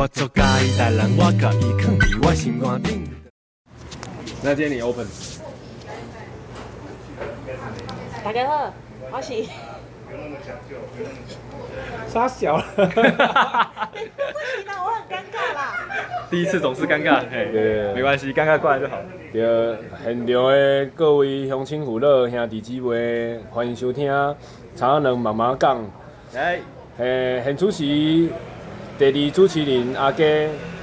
我做介意大人，我甲伊囥伫我心肝顶。那今天你 open，大家好，我是。杀小了。不行啦，我很尴尬啦。第一次总是尴尬，嘿，没关系，尴尬过来就好。对，现场的各位乡亲父老、兄弟姊妹，欢迎收听《茶仔两妈妈讲》。来，诶，现主持第二主持人阿佳，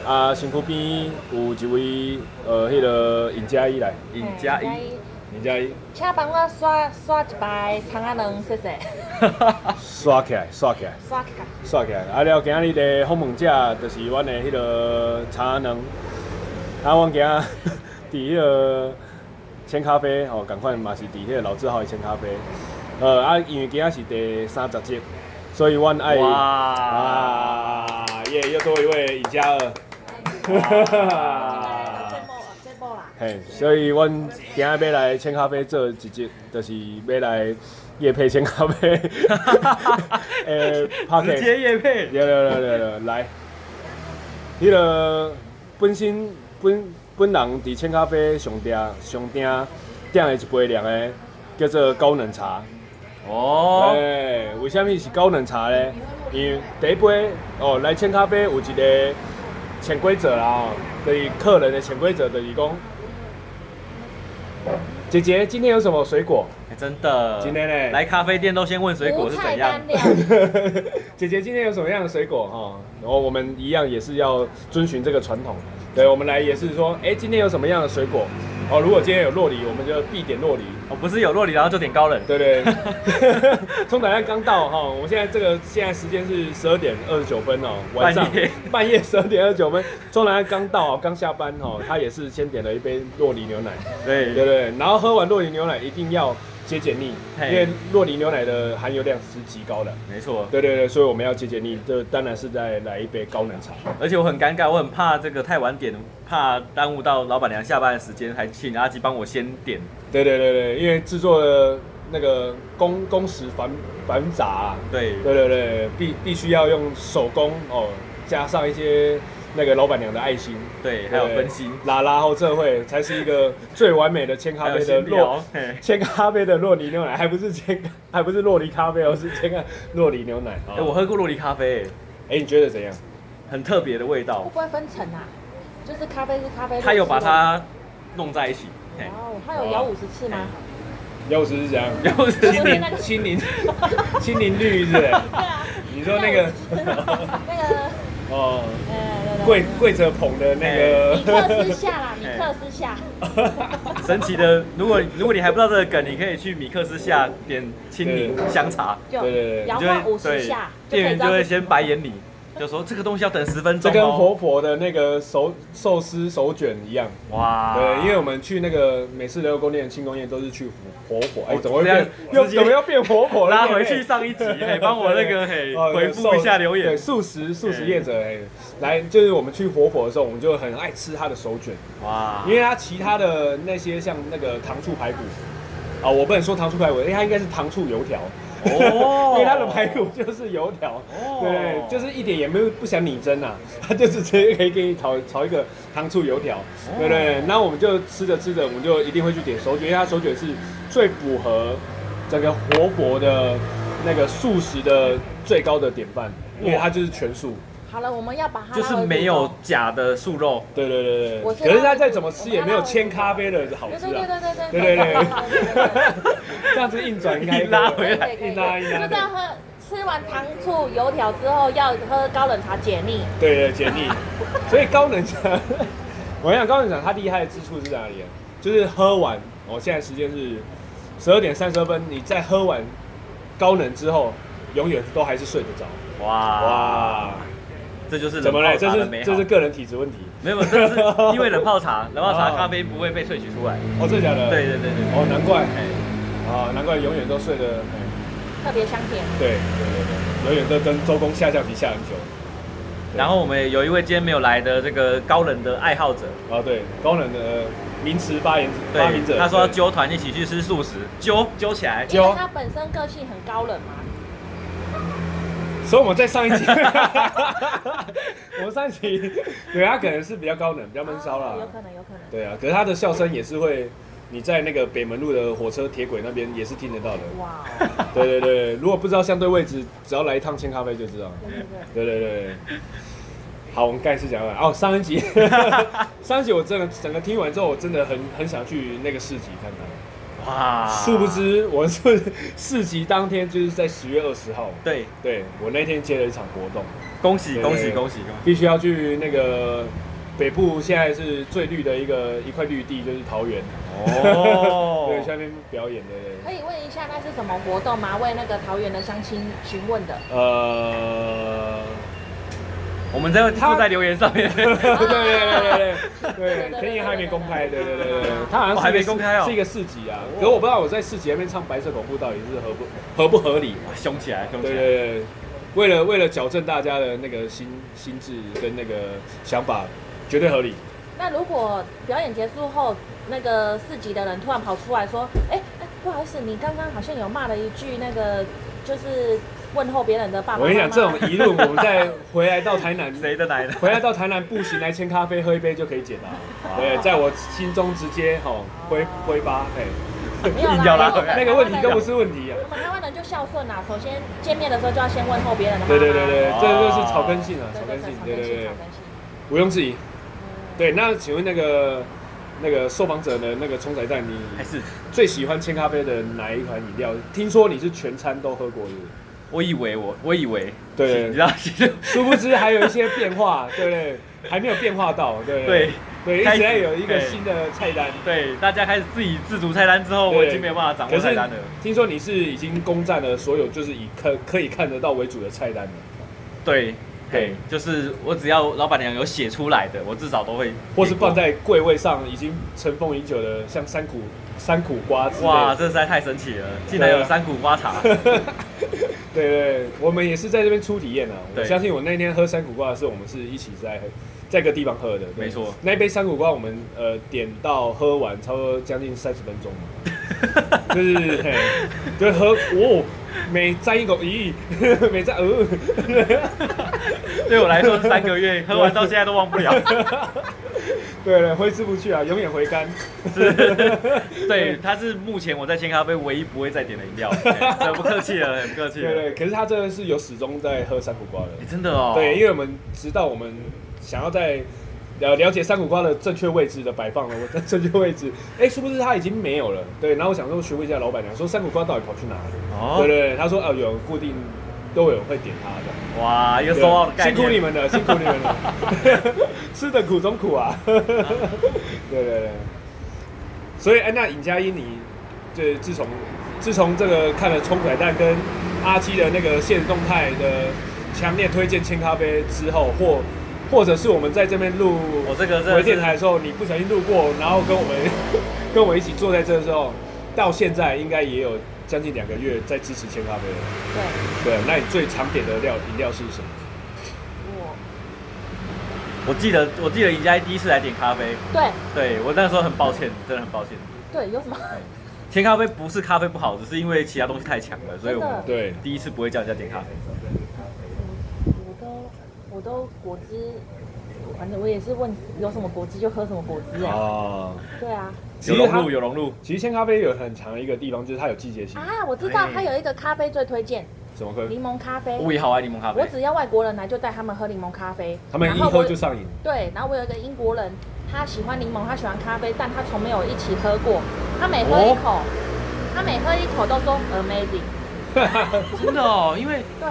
啊，身躯边有一位呃，迄个尹佳怡来。尹佳怡，尹佳怡。请帮我刷刷一排茶仔两，谢谢。刷起来，刷起来，刷起来，刷起来。啊了，今日的访问者就是阮的迄个茶仔两。啊，阮今日 伫迄个千咖啡吼，赶快嘛是伫迄个老字号的千咖啡。呃啊，因为今仔是第三十集，所以阮爱哇啊耶，又多一位尹佳儿。哈哈哈。嘿，所以阮今日要来千咖啡做一集，就是要来。夜配千咖啡，诶，直接夜配，来来来迄个本身本本人伫千咖啡上店上店点的一杯凉的，叫做高冷茶。哦，诶，为什么是高冷茶呢？因为第一杯哦，来千咖啡有一个潜规则啦，对客人的潜规则就是讲，姐姐今天有什么水果？真的，今天呢，来咖啡店都先问水果是怎样。姐姐今天有什么样的水果哈？然后我们一样也是要遵循这个传统。对，我们来也是说，哎，今天有什么样的水果？哦，如果今天有洛梨，我们就必点洛梨。哦，不是有洛梨，然后就点高冷。对对。冲奶奶刚到哈，我们现在这个现在时间是十二点二十九分哦，晚上半夜十二点二十九分，冲奶奶刚到刚下班哦，他也是先点了一杯洛梨牛奶。对对对，然后喝完洛梨牛奶一定要。解解腻，因为洛梨牛奶的含油量是极高的。没错，对对对，所以我们要解解腻，这当然是再来一杯高冷茶。而且我很尴尬，我很怕这个太晚点，怕耽误到老板娘下班的时间，还请阿吉帮我先点。对对对对，因为制作的那个工工时繁繁杂啊。对对对对，必必须要用手工哦，加上一些。那个老板娘的爱心，对，还有分心，拉拉后这会才是一个最完美的千咖啡的洛，千咖啡的洛梨牛奶，还不是千，还不是洛梨咖啡，而是千个洛梨牛奶。哎、欸，我喝过洛梨咖啡，哎、欸，你觉得怎样？很特别的味道。会不会分层啊？就是咖啡是咖啡，他有把它弄在一起。哦，他有摇五十次吗？摇五十是怎样？摇五十，青柠，青柠，青柠绿是不是？对啊。你说那个，那个。哦，跪跪着捧的那个。米克斯下啦，米克斯下。神奇的，如果如果你还不知道这个梗，你可以去米克斯下点青柠香茶，对对对，摇晃五十下，店员就会先白眼你。就说这个东西要等十分钟，这跟活佛的那个手寿司手卷一样哇！对，因为我们去那个美式牛肉面、庆功宴都是去活活。哎，怎么会变？又怎么要变活佛？拉回去上一集，哎，帮我那个嘿回复一下留言。对，素食素食业者哎，来就是我们去活佛的时候，我们就很爱吃他的手卷哇，因为他其他的那些像那个糖醋排骨啊，我不能说糖醋排骨，因为它应该是糖醋油条。哦，因为它的排骨就是油条，对，就是一点也没有不想拟真呐，它 就是直接可以给你炒炒一个糖醋油条，对不对？那我们就吃着吃着，我们就一定会去点手卷，因为它手卷是最符合整个活佛的那个素食的最高的典范，因为它就是全素。好了，我们要把它就是没有假的素肉，对对对对。可是它再怎么吃也没有千咖啡的好吃啊！对对对对对对对 这样子硬转应该 拉回来，硬拉硬拉。就这样喝，吃完糖醋油条之后要喝高冷茶解腻。对对，解腻。所以高冷茶，我跟你讲高冷茶它厉害的之处是在哪里啊？就是喝完，我现在时间是十二点三十二分，你在喝完高冷之后，永远都还是睡得着。哇哇！这就是怎么嘞？这是这是个人体质问题。没有，这是因为冷泡茶，冷泡茶 咖啡不会被萃取出来。哦，真的假的？对对对对。哦，难怪。啊，难怪永远都睡得特别香甜。对对对对，永远都跟周公下象棋下很久。然后我们有一位今天没有来的这个高冷的爱好者。啊，对，高冷的名词发言发明者。他说要揪团一起去吃素食，揪揪起来。因为他本身个性很高冷嘛。所以我们在上一集，我们上一集，对，他可能是比较高冷，比较闷骚啦。有可能，有可能。对啊，可是他的笑声也是会，你在那个北门路的火车铁轨那边也是听得到的。哇。对对对，如果不知道相对位置，只要来一趟千咖啡就知道。对对对。对对对。好，我们盖世讲完哦。上一集，上一集我真的整个听完之后，我真的很很想去那个市集看看。哇！殊不知我是市集当天就是在十月二十号。对对，我那天接了一场活动，恭喜恭喜恭喜！必须要去那个北部现在是最绿的一个一块绿地，就是桃园哦。对，下面表演的。可以问一下，那是什么活动吗？为那个桃园的乡亲询问的。呃。我们在附在留言上面，对对对对对对，还没公开，对对对对，他好像还没公开哦，是一个市集啊。可是我不知道我在市集那边唱白色恐怖到底是合不合不合理，凶起来，凶起来。对对对，为了为了矫正大家的那个心心智跟那个想法，绝对合理。那如果表演结束后，那个四级的人突然跑出来说：“哎哎，不好意思，你刚刚好像有骂了一句那个，就是。”问候别人的爸爸。我跟你讲，这种疑问，我们再回来到台南，谁的来的？回来到台南步行来千咖啡喝一杯就可以解答。对，在我心中直接吼挥挥发，对。没有啦，那个问题都不是问题啊。我们台湾人就孝顺啊，首先见面的时候就要先问候别人的。对对对对，这就是草根性啊，草根性，对对对，毋庸置疑。对，那请问那个那个受访者的那个冲仔蛋，你还是最喜欢千咖啡的哪一款饮料？听说你是全餐都喝过的。我以为我我以为对，你知道，其实殊不知还有一些变化，对 不对？还没有变化到，对对对，一直在有一个新的菜单。对，大家开始自己自主菜单之后，我已经没有办法掌握菜单了。听说你是已经攻占了所有就是以可可以看得到为主的菜单了。对，对，就是我只要老板娘有写出来的，我至少都会，或是放在柜位上已经尘封已久的，像山苦山苦瓜。哇，这实在太神奇了，竟然有山苦瓜茶。对对，我们也是在这边初体验啊。我相信我那天喝山苦瓜的时候，我们是一起在在个地方喝的。没错，那一杯山苦瓜我们呃点到喝完，差不多将近三十分钟嘛。就是嘿，就喝哦，每沾一口咦，每沾呃。对我来说是三个月，喝完到现在都忘不了。对了，挥之不去啊，永远回甘。是，对，它是目前我在千咖啡唯一不会再点的饮料。很不客气了，很不客气。对对，可是他真的是有始终在喝山苦瓜的。真的哦。对，因为我们知道我们想要在了了解山苦瓜的正确位置的摆放了，我在正确位置，哎，是不是他已经没有了？对，然后我想说询问一下老板娘，说山苦瓜到底跑去哪里？哦。对对，他说哦，有固定。都有会点他的，哇，又说话辛苦你们了，辛苦你们了，吃的苦中苦啊，对对对，所以哎，那尹佳音，你就自从自从这个看了冲水蛋跟阿基的那个现实动态的强烈推荐千咖啡之后，或或者是我们在这边录我这个回电台的时候，你不小心路过，然后跟我们跟我一起坐在这的时候，到现在应该也有。将近两个月在支持千咖啡了。对。对，那你最常点的料饮料是什么？我我记得我记得宜家第一次来点咖啡。对。对我那时候很抱歉，真的很抱歉。对，有什么？千咖啡不是咖啡不好，只是因为其他东西太强了，所以我们对第一次不会叫人家点咖啡。我都我都果汁，反正我也是问有什么果汁就喝什么果汁啊。哦。对啊。有融入，有融入。其实鲜咖啡有很强的一个地方，就是它有季节性啊。我知道它有一个咖啡最推荐，什么咖啡？柠檬咖啡。我也好爱柠檬咖啡。我只要外国人来，就带他们喝柠檬咖啡。他们一喝就上瘾。对，然后我有一个英国人，他喜欢柠檬，他喜欢咖啡，但他从没有一起喝过。他每喝一口，他每喝一口都说 amazing。真的哦，因为对。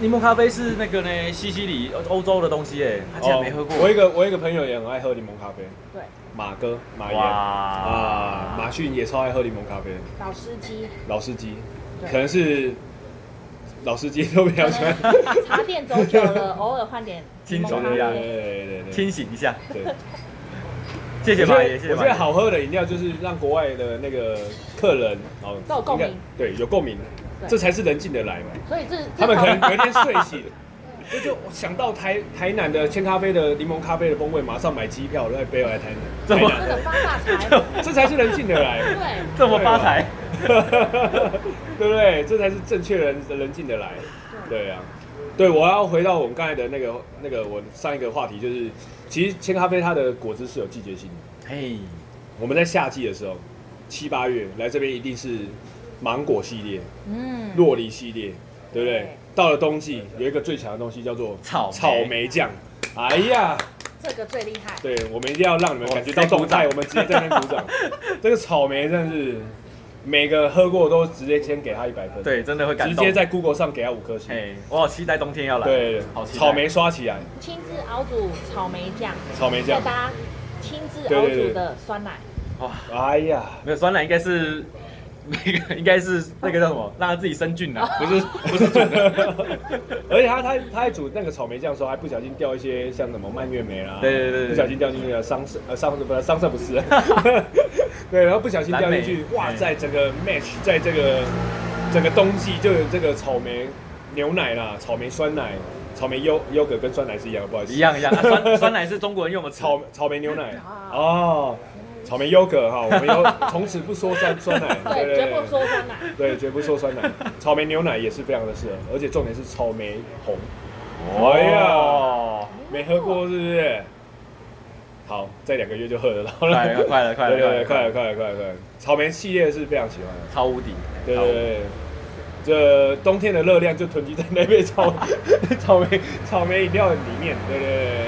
柠檬咖啡是那个呢，西西里欧洲的东西哎，他竟然没喝过。我一个我一个朋友也很爱喝柠檬咖啡。对。马哥马爷啊，马逊也超爱喝柠檬咖啡。老司机。老司机，可能是老司机都比较喜欢。茶店走久了，偶尔换点柠檬咖啡，对对对，清醒一下。对。谢谢马爷，谢谢。我觉得好喝的饮料就是让国外的那个客人哦，都有共鸣。对，有共鸣，这才是人进得来嘛。所以这他们可能隔天睡醒。就就想到台台南的千咖啡的柠檬咖啡的风味，马上买机票来飞来台南。这么发大财，这才是人进得来。对，这么发财，对不对？这才是正确人人进得来。对啊，对，我要回到我们刚才的那个那个我上一个话题，就是其实千咖啡它的果汁是有季节性的。嘿我们在夏季的时候，七八月来这边一定是芒果系列，嗯，洛梨系列，对不对？到了冬季有一个最强的东西叫做草草莓酱。哎呀，这个最厉害。对，我们一定要让你们感觉到动态，我们直接在那边鼓掌。这个草莓真的是。每个喝过都直接先给他一百分，对，真的会感动。直接在 Google 上给他五颗星。哎，我好期待冬天要来。对，好期待。草莓刷起来。亲自熬煮草莓酱。草莓酱。再搭亲自熬煮的酸奶。哇，哎呀，没有酸奶应该是那 个应该是那个叫什么，让他自己生菌啊，不是不是煮的。而且他他他在煮那个草莓酱的时候，还不小心掉一些像什么蔓越莓啦，对对对，不小心掉进去了桑葚呃桑葚不是桑葚不是。对，然后不小心掉进去，哇，在整个 match，在这个整个冬季就有这个草莓牛奶啦，草莓酸奶，草莓优优格跟酸奶是一样的，不好意思，一样一样，酸酸奶是中国人用的草草莓牛奶。哦，草莓优格哈，我们有从此不说酸酸奶，对，绝不说酸奶，对，绝不说酸奶，草莓牛奶也是非常的适合，而且重点是草莓红，哎呀，没喝过是不是？好，再两个月就喝得到了。快了，快了，快了，快了，快了，快了，快了！草莓系列是非常喜欢的，超无敌。对对对，这冬天的热量就囤积在那杯草 草莓草莓饮料里面。对对对，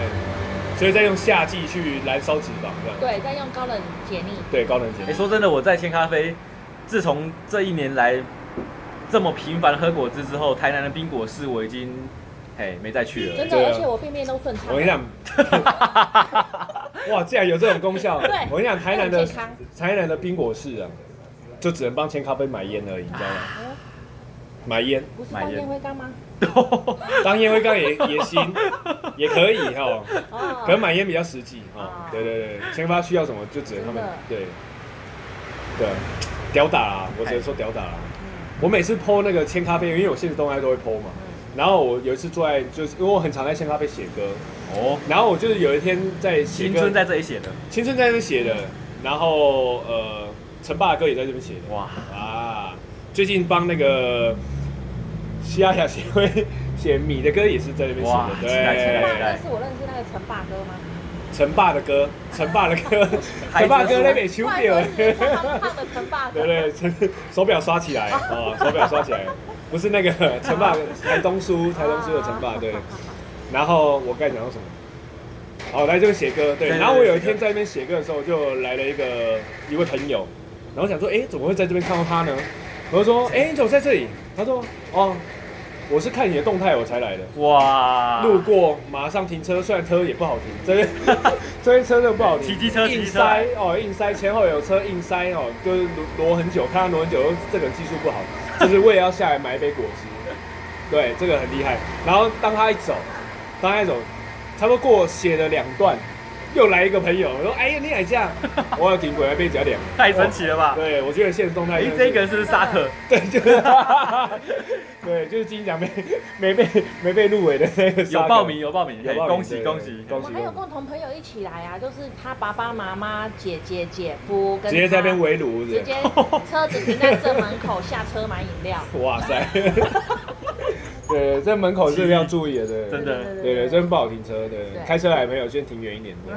所以再用夏季去燃烧脂肪，这样。对，再用高冷解腻。对，高冷解腻。哎，说真的，我在千咖啡，自从这一年来这么频繁喝果汁之后，台南的冰果室我已经。嘿，没再去了。真的，而且我便便都顺畅。我跟你讲，哇，竟然有这种功效！对，我跟你讲，台南的台南的冰果室啊，就只能帮千咖啡买烟而已，你知道吗？买烟。不是当烟灰缸吗？当烟灰缸也也行，也可以哈。可能买烟比较实际哈。对对对，千咖需要什么就只能他们对。对，屌打啦！我只能说屌打啦。我每次 po 那个千咖啡，因为我现实动态都会 po 嘛。然后我有一次坐在，就是因为我很常在千咖啡写歌哦。然后我就是有一天在青春在这里写的，青春在这里写的。然后呃，陈爸的歌也在这边写的。哇啊！最近帮那个西亚亚协会写米的歌也是在那边写的。哇对，陈爸是我认识那个陈霸哥吗？陈霸的歌，陈霸的歌，陈霸哥那边秋表。陈爸。对对，陈手表刷起来啊，手表刷起来。不是那个陈爸，台东叔，台东叔的陈霸，对。然后我刚才讲到什么？哦，来这边写歌，对。然后我有一天在那边写歌的时候，就来了一个一位朋友，然后想说，哎，怎么会在这边看到他呢？我就说，哎，你怎么在这里？他说，哦，我是看你的动态我才来的。哇！路过马上停车，虽然车也不好停，这边 这边车真的不好停。骑机车，硬塞哦，硬塞，前后有车硬塞哦，就是挪很久，看他挪很久，这个技术不好。就是我也要下来买一杯果汁，对，这个很厉害。然后当他一走，当他一走，差不多过写了两段，又来一个朋友，我说：“哎呀，你也这样，我要停过来被夹点。”太神奇了吧？对，我觉得现实动态。哎，这个人是不是沙克？对，就是。对，就是金奖没没被没被入围的那个。有报名，有报名，恭喜恭喜恭喜！我们还有共同朋友一起来啊，就是他爸爸妈妈、姐姐、姐夫，跟直接在那边围炉，直接车子停在正门口，下车买饮料。哇塞！对，在门口是要注意的，对，真的，对对，这边不好停车，对，开车来的朋友先停远一点，对。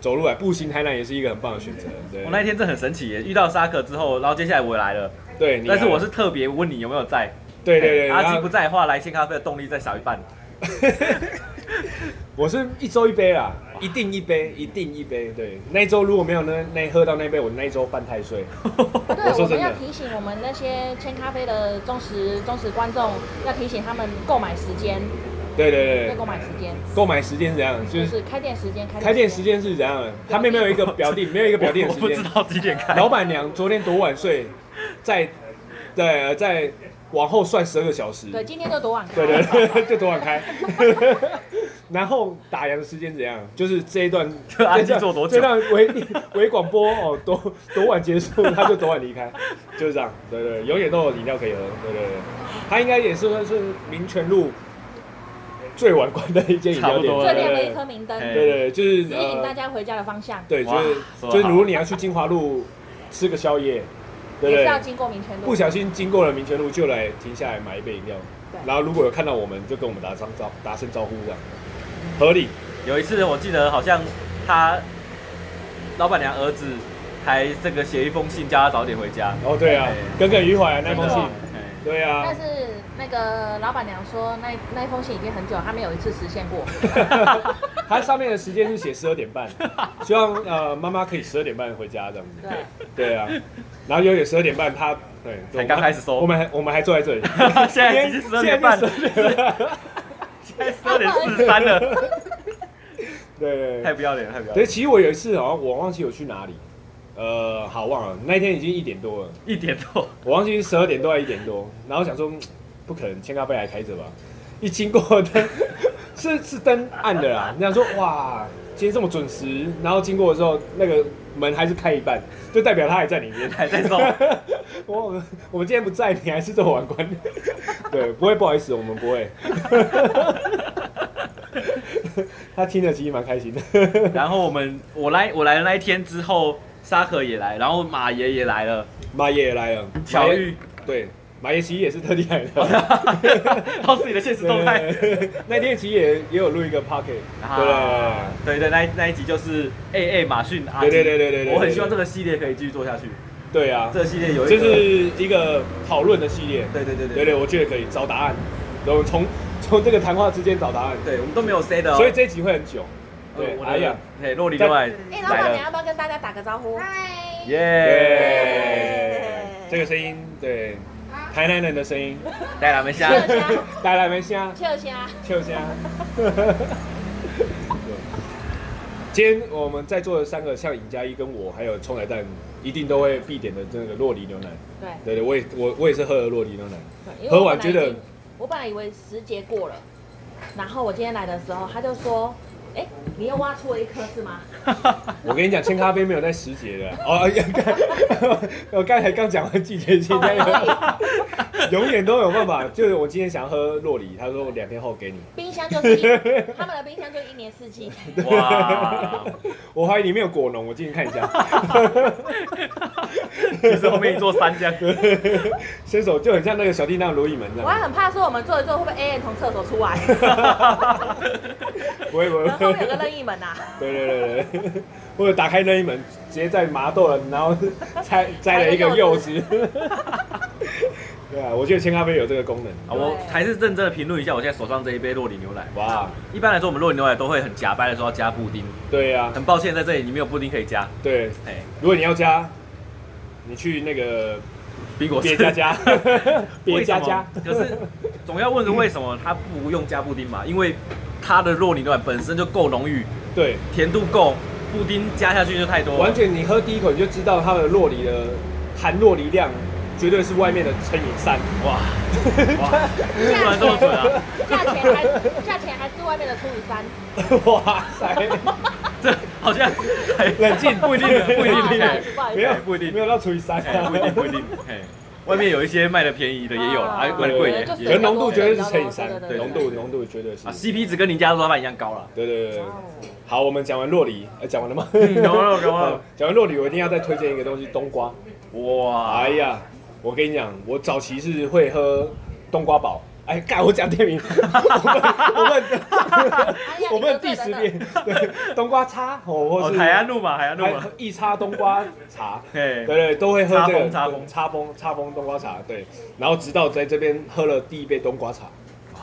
走路来，步行台南也是一个很棒的选择。对，我那一天真的很神奇耶，遇到沙克之后，然后接下来我来了，对，但是我是特别问你有没有在。对对对，阿基不在的话，来千咖啡的动力再少一半。我是一周一杯啦，一定一杯，一定一杯。对，那一周如果没有那那喝到那杯，我那一周犯太岁。对，我们要提醒我们那些千咖啡的忠实忠实观众，要提醒他们购买时间。对对对，购买时间。购买时间是怎样？就是开店时间。开店时间是怎样？他们没有一个表定，没有一个表定的时间。我不知道几点开。老板娘昨天多晚睡？在，对，在。往后算十二个小时。对，今天就多晚开。对对，就多晚开。然后打烊的时间怎样？就是这一段，安静做多久？这段微微广播哦，多多晚结束，他就多晚离开，就是这样。对对，永远都有饮料可以喝。对对对，他应该也是算是民权路最晚关的一间饮料店，最亮的一颗明灯。对对，就是指引大家回家的方向。对，就是就是，如果你要去金华路吃个宵夜。对对，也是要经过民权路，不小心经过了民权路，就来停下来买一杯饮料，然后如果有看到我们，就跟我们打声招打声招呼这样，合理。有一次我记得好像他老板娘儿子还这个写一封信叫他早点回家。哦，对啊，耿耿于怀那封信。对啊。但是那个老板娘说，那那封信已经很久，他没有一次实现过。他上面的时间是写十二点半，希望呃妈妈可以十二点半回家这样子。对。对啊。然后有点十二点半，他对才刚开始收。我们还我们还坐在这里。现在已经十二点半了。现在十二点四十三了。对。太不要脸了，太不要脸。对，其实我有一次好像我忘记我去哪里。呃，好忘了，那一天已经一点多了，一点多，我忘记是十二点多还是一点多，然后想说不可能，千咖啡还开着吧？一经过灯，是是灯暗的啦。你想说哇，今天这么准时，然后经过的时候，那个门还是开一半，就代表他还在里面，还在走。我我们今天不在，你还是这么晚关？对，不会不好意思，我们不会。他听了其实蛮开心的。然后我们我来我来的那一天之后。沙河也来，然后马爷也来了，马爷也来了，巧遇，对，马爷其实也是特地来的，靠自己的现实动态。那天其实也也有录一个 pocket，对。对对，那那一集就是 A A 马逊阿，对对对对对，我很希望这个系列可以继续做下去。对啊，这个系列有这是一个讨论的系列，对对对对对。对，我觉得可以找答案，然后从从这个谈话之间找答案，对我们都没有 say 的，所以这一集会很久。对，哎呀，嘿，洛里另外，哎，老板，你要不要跟大家打个招呼？嗨，耶，这个声音，对，台南人的声音，带来没香，带来没香，秋香，秋香。今天我们在座的三个，像尹佳一跟我，还有葱仔蛋，一定都会必点的这个洛梨牛奶。对，对对，我也我我也是喝了洛梨牛奶，喝完觉得，我本来以为时节过了，然后我今天来的时候，他就说。哎，你又挖出了一颗是吗？我跟你讲，千咖啡没有在时节的 哦。我刚才刚讲完季节性，永远都有办法。就是我今天想要喝洛梨，他说我两天后给你。冰箱就是他们的冰箱，就一年四季。哇！我怀疑里面有果农，我进去看一下。其实后面一座山这样，伸手就很像那个小叮当如意门这样。我还很怕说我们坐一坐会不会 A A 从厕所出来？不会不会。后面有个任意门呐、啊。对对对对，或者打开任意门，直接在麻豆了，然后摘摘了一个柚子。对啊，我觉得千咖啡有这个功能。啊，我还是认真的评论一下我现在手上这一杯洛里牛奶。哇，一般来说我们洛里牛奶都会很假掰的说要加布丁。对呀、啊。很抱歉，在这里你没有布丁可以加。对，哎，如果你要加，你去那个冰果别加加，别加加。可是总要问个为什么他不用加布丁嘛？因为。它的洛梨牛奶本身就够浓郁，对，甜度够，布丁加下去就太多。完全，你喝第一口你就知道它的洛梨的含洛梨量绝对是外面的乘以三。哇，哇，突然这么准啊！价钱还价钱还是外面的除以三。哇塞，这好像冷静，不一定，不一定，没有，不一定，没有到除以三，不一定，不一定。外面有一些卖的便宜的也有了，还卖的贵也，可浓度绝对是乘以三，对，浓度浓度绝对是。啊，CP 值跟林家的老板一样高了。对对对。好，我们讲完洛梨，讲完了吗？讲完了，讲完了。讲完洛梨，我一定要再推荐一个东西，冬瓜。哇，哎呀，我跟你讲，我早期是会喝冬瓜宝。哎，干我讲店名，我们我们第十遍，对，冬瓜茶哦，或是海岸路嘛，海岸路嘛，一叉冬瓜茶，对对，都会喝这个茶风插风插风冬瓜茶，对，然后直到在这边喝了第一杯冬瓜茶，哇，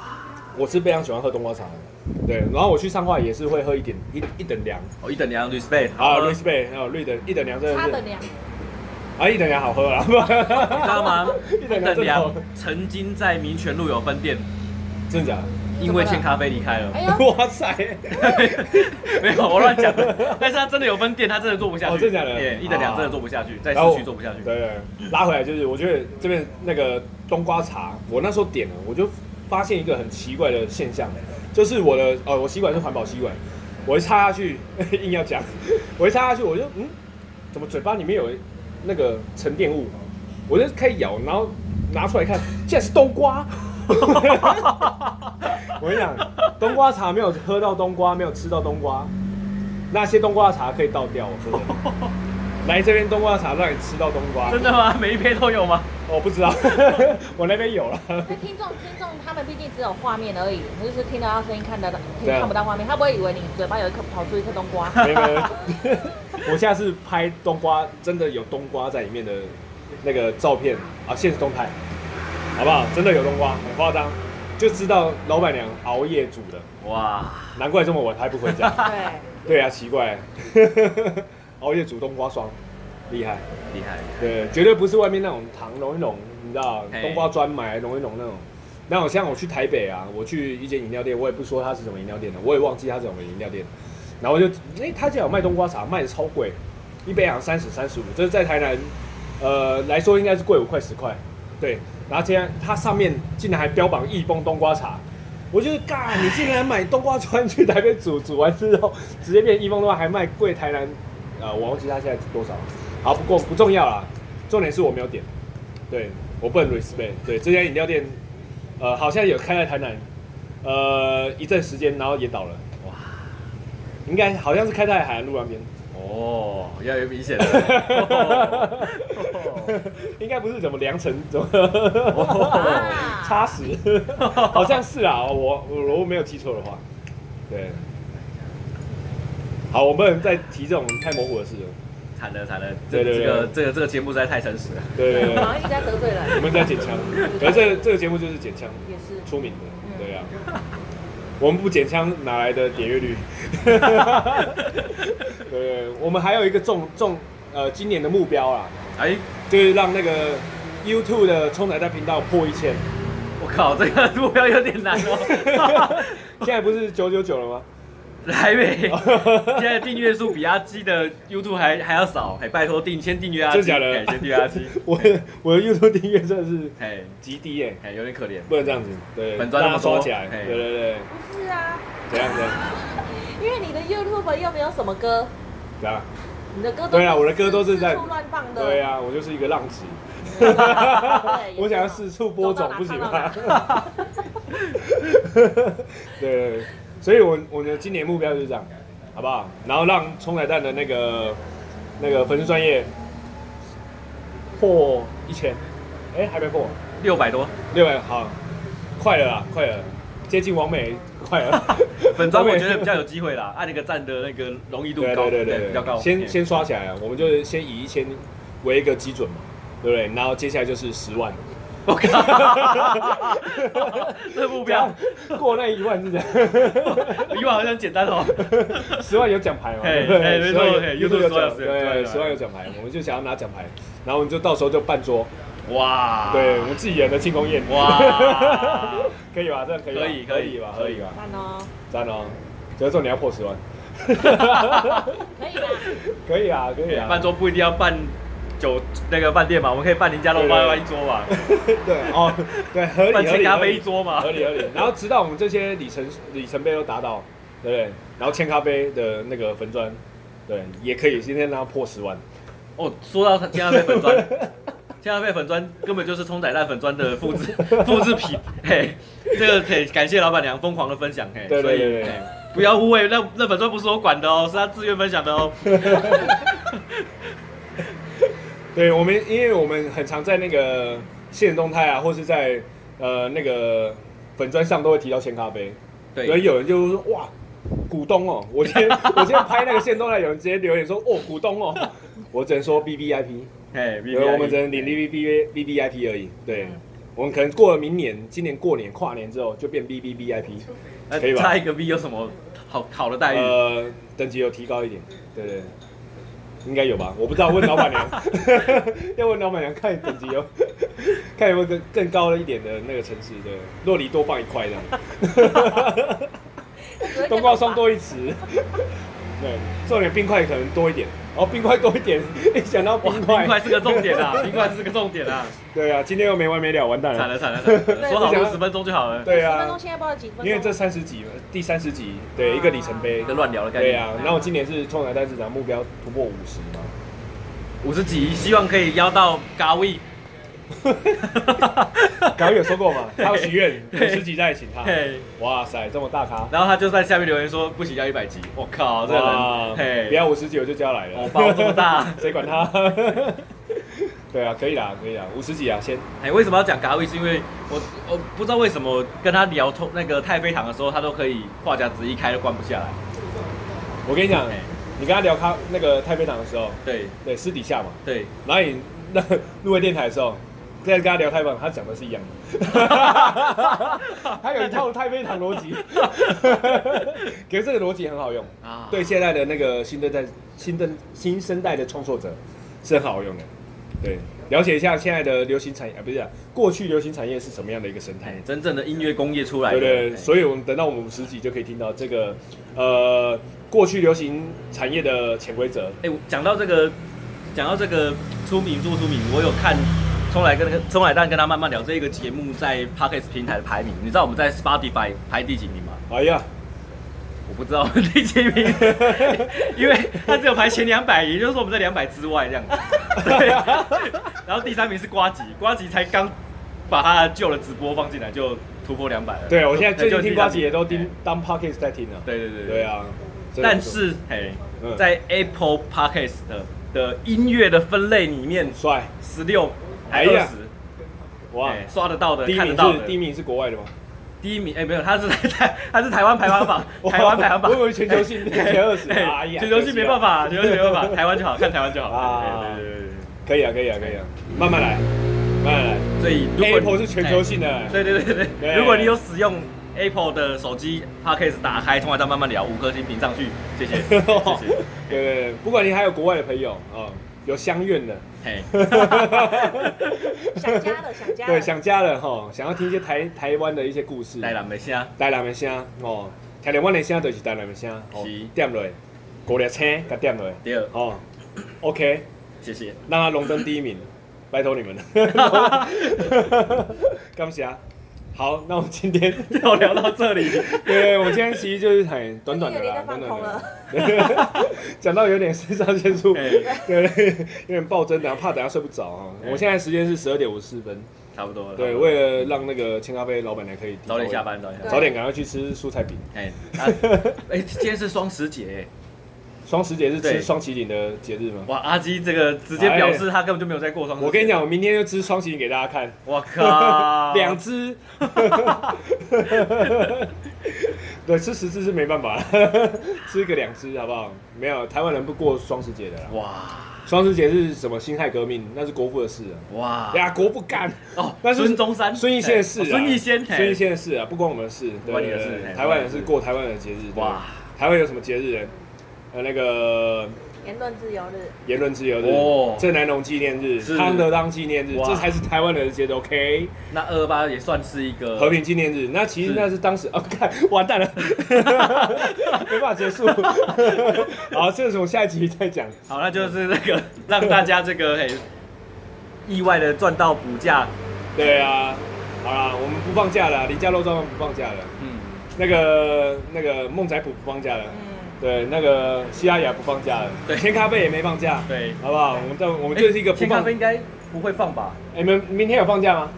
我是非常喜欢喝冬瓜茶的，对，然后我去上画也是会喝一点一一等凉，哦，一等凉，respect，啊，respect，还有绿的，一等凉真的是，差等凉。啊，一等凉好喝啊！你知道吗？一等凉曾经在民权路有分店，真的假的？因为欠咖啡离开了。哎呀，哇塞！没有，我乱讲的。但是他真的有分店，他真的做不下去。真的假的？一等凉真的做不下去，在市区做不下去。对对，拉回来就是，我觉得这边那个冬瓜茶，我那时候点了，我就发现一个很奇怪的现象，就是我的哦，我吸管是环保吸管，我一插下去，硬要讲，我一插下去，我就嗯，怎么嘴巴里面有？那个沉淀物，我就开始咬，然后拿出来看，竟然是冬瓜。我跟你讲，冬瓜茶没有喝到冬瓜，没有吃到冬瓜，那些冬瓜茶可以倒掉，我说真的。来这边冬瓜茶让你吃到冬瓜。真的吗？每一杯都有吗？我不知道，我那边有了。那听众听众他们毕竟只有画面而已，就是听到他声音，看得到，听看不到画面，他不会以为你嘴巴有一颗跑出一颗冬瓜。没有没有，我下次拍冬瓜，真的有冬瓜在里面的那个照片啊，现实动态，好不好？真的有冬瓜，很夸张，就知道老板娘熬夜煮的。哇，难怪这么晚还不回家。对，对啊，奇怪，熬夜煮冬瓜霜。厉害，厉害，对，绝对不是外面那种糖融一融，你知道，冬瓜砖买来融一融那种。那我像我去台北啊，我去一间饮料店，我也不说它是什么饮料店的，我也忘记它是什么饮料店。然后我就，哎、欸，他竟然有卖冬瓜茶，卖的超贵，一杯好像三十、三十五，这是在台南，呃来说应该是贵五块十块。对，然后竟然它上面竟然还标榜益丰冬瓜茶，我就是，嘎，你竟然买冬瓜砖去台北煮，煮完之后直接变益丰的话，还卖贵台南，呃，我忘记他现在多少。好，不过不重要啦，重点是我没有点，对，我不能 respect。对，这家饮料店，呃，好像有开在台南，呃，一阵时间，然后也倒了。哇，应该好像是开在海岸路那边。哦，越来越明显了。应该不是怎么良辰怎么 差十，好像是啊，我我如果没有记错的话，对。好，我不能再提这种太模糊的事了。惨了惨了，这这个这个这个节目实在太诚实了。对对对，好像一直在得罪人。我们在捡枪，可是这个这个节目就是捡枪，也是出名的。对啊，我们不捡枪哪来的点阅率？对，我们还有一个重重呃今年的目标啊，哎，就是让那个 YouTube 的冲仔蛋频道破一千。我靠，这个目标有点难哦。现在不是九九九了吗？还没，现在订阅数比阿基的 YouTube 还还要少，还拜托订先订阅阿基，真的假的？先订阅阿基。我我的 YouTube 订阅真的是哎。极低哎，有点可怜，不能这样子，对，本专那么刷起来，对对对，不是啊，怎样怎样？因为你的 YouTube 又没有什么歌，对啊，你的歌对啊，我的歌都是在乱放的，对啊，我就是一个浪子，我想要四处播种，不行吗？对。所以我，我我的今年目标就是这样，好不好？然后让冲仔蛋的那个那个粉丝专业破一千，哎，还没破，六百多，六百好，快了啦，快了，接近完美，快了。粉专我觉得比较有机会啦，按那个赞的那个容易度高，对对对，比较高。先先刷起来啊，我们就先以一千为一个基准嘛，对不对？然后接下来就是十万。我靠！这目标过那一万是这样，一万好像简单哦。十万有奖牌嘛？对对，没错，YouTube 有奖，对，十万有奖牌，我们就想要拿奖牌，然后我们就到时候就办桌，哇！对，我们自己演的庆功宴，哇！可以吧？这样可以？可以，可以吧？可以吧？赞哦！赞哦！这时候你要破十万，可以吧？可以啊，可以啊。办桌不一定要办。酒那个饭店嘛，我们可以办林家乐办一桌嘛。对哦，对，合理 合理。办咖啡一桌嘛，合理合理。然后直到我们这些里程里程碑都达到，对不对？然后千咖啡的那个粉砖，对，也可以今天让它破十万。哦，说到千咖啡粉砖，千咖啡粉砖根本就是葱仔蛋粉砖的复制复制品。嘿，这个可以感谢老板娘疯狂的分享。嘿，对对对对，不要误会，那那粉砖不是我管的哦，是他自愿分享的哦。对我们，因为我们很常在那个限时动态啊，或是在呃那个粉专上都会提到鲜咖啡。对，所以有人就说哇，股东哦，我今天 我今天拍那个线动态，有人直接留言说哦，股东哦，我只能说 B B I P，哎，我们只能领 B B B B I P 而已。对，我们可能过了明年，今年过年跨年之后就变 B B B I P，可以吧？差一个 B 有什么好好的待遇？呃，等级有提高一点，对对。应该有吧，我不知道，问老板娘，要问老板娘看等级有，看有没有更更高了一点的那个城市的，若离多放一块这样，冬瓜霜多一匙，对，重点冰块可能多一点。哦，冰块多一点，一想到冰块，冰块是个重点啊，冰块是个重点啊。对啊，今天又没完没了，完蛋了。惨了惨了惨了，说好十分钟就好了。对啊，十分钟现在报了几分？因为这三十集，第三十集，对一个里程碑，一个乱聊的概念。对啊，然后今年是葱仔蛋市长目标突破五十嘛，五十集，希望可以邀到高位。刚刚有说过嘛，他有许愿五十集再请他。嘿，哇塞，这么大咖。然后他就在下面留言说不行要一百集。我靠，这个人，嘿，不要五十集我就叫来了。哦，包这么大，谁管他？对啊，可以啦，可以啦，五十几啊，先。哎，为什么要讲咖位？是因为我我不知道为什么跟他聊通那个太妃糖的时候，他都可以话匣子一开就关不下来。我跟你讲，你跟他聊咖那个太妃糖的时候，对对，私底下嘛，对，然后你那入微电台的时候，在跟他聊太棒，他讲的是一样的，他有一套太妃糖逻辑，可是这个逻辑很好用啊，对现在的那个新生代、新的新生代的创作者是很好用的。对，了解一下现在的流行产业啊，不是、啊、过去流行产业是什么样的一个生态？真正的音乐工业出来的。对对，所以我们等到我们五十集就可以听到这个呃过去流行产业的潜规则。哎，讲到这个，讲到这个出名不出名，我有看葱来跟那个葱来蛋跟他慢慢聊这一个节目在 Podcast 平台的排名，你知道我们在 Spotify 排第几名吗？哎呀。我不知道 第几名，因为他只有排前两百，也就是说我们在两百之外这样子。对，然后第三名是瓜吉，瓜吉才刚把他旧的直播放进来就突破两百了。对，我现在最近听瓜吉也都听当 Podcast 在听了。对对对对啊！但是嘿，在 Apple Podcast 的的音乐的分类里面，帅十六还二十，哇，刷得到的，第一名是第一名是国外的吗？第一名哎，没有，他是台，他是台湾排行榜，台湾排行榜。我以为全球性 前二十，哎呀，全球性没办法，全球性没办法，台湾就好，看台湾就好啊。可以啊，可以啊，可以啊，慢慢来，慢慢来。所以 Apple 是全球性的，对对对对。如果你有使用 Apple 的手机，Podcast 打开，从来再慢慢聊，五颗星评上去，谢谢，谢谢。对对对，不管你还有国外的朋友啊。有相愿的，嘿，想家了想家，对，想家了哈，想要听一些台台湾的一些故事，台南的声，台南的声哦，听台湾的声就是台南的声，是。点落，过了车，甲点落，对，哦，OK，谢谢，让他荣登第一名，拜托你们。了，感谢。好，那我们今天就聊到这里。对，我们今天其实就是很短短的啦，短短的。讲到有点肾上腺素，对，有点暴增，等下怕等下睡不着啊。我现在时间是十二点五十四分，差不多了。对，为了让那个千咖啡老板娘可以早点下班，早点早点赶快去吃蔬菜饼。哎，哎，今天是双十节。双十节是吃双麒麟的节日吗？哇，阿基这个直接表示他根本就没有在过双十节。我跟你讲，我明天就吃双麒麟给大家看。我靠，两只。对，吃十只是没办法，吃一个两只好不好？没有，台湾人不过双十节的啦。哇，双十节是什么辛亥革命？那是国父的事啊。哇，呀，国父干哦，那是孙中山、孙逸仙的事啊。孙逸仙，孙逸仙的事啊，不关我们的事。关你的事。台湾人是过台湾人的节日。哇，台湾有什么节日呢？呃，那个言论自由日，言论自由日，哦，郑南榕纪念日，康德当纪念日，这才是台湾人的节日，OK？那二二八也算是一个和平纪念日，那其实那是当时，哦，看完蛋了，没办法结束，好，这个我下一集再讲。好，那就是那个让大家这个嘿意外的赚到补假，对啊，好啦，我们不放假了，林家肉粽不放假了，嗯，那个那个梦仔普不放假了。对，那个西雅雅不放假了，对，天咖啡也没放假，对，好不好？我们这我们就是一个不放。千咖啡应该不会放吧？你们明天有放假吗？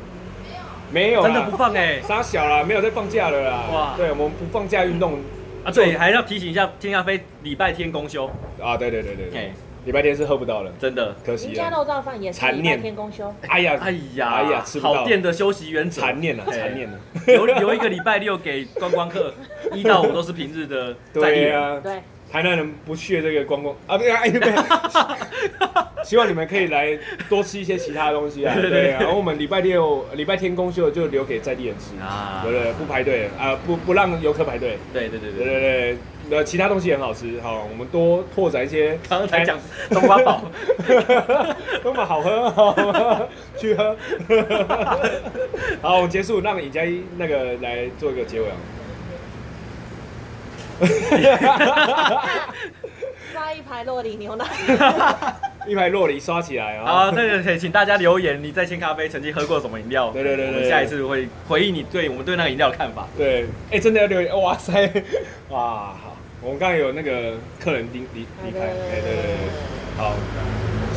没有，没有，真的不放哎，傻小了，没有在放假了啦。哇，对，我们不放假运动啊，对，还要提醒一下，天咖啡礼拜天公休啊，对对对对对。礼拜天是喝不到了，真的可惜。林家肉燥饭也是礼拜天公休。哎呀，哎呀，哎呀，好店的休息原则，残念了，残念了。留留一个礼拜六给观光客，一到五都是平日的。对呀，对。台南人不屑这个观光啊，对啊，希望你们可以来多吃一些其他的东西啊，对对。然后我们礼拜六、礼拜天公休就留给在地人吃啊，对对，不排队啊，不不让游客排队。对对对对对对，那其他东西也很好吃，好，我们多拓展一些。刚刚才讲东八宝，东八好喝，好去喝。好，我们结束，让尹佳一那个来做一个结尾啊。刷一排洛梨牛奶，一排洛梨刷起来啊！好，那个可以请大家留言，你在千咖啡曾经喝过什么饮料？对对对，我们下一次会回忆你对我们对那个饮料的看法。对，哎，真的要留言！哇塞，哇，好，我们刚才有那个客人离离离开，对对对对，好，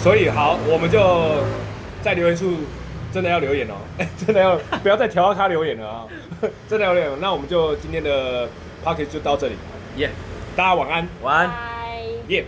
所以好，我们就在留言处真的要留言哦，哎，真的要不要再调到他留言了啊？真的要留言，那我们就今天的 podcast 就到这里，耶，大家晚安，晚安，拜。耶。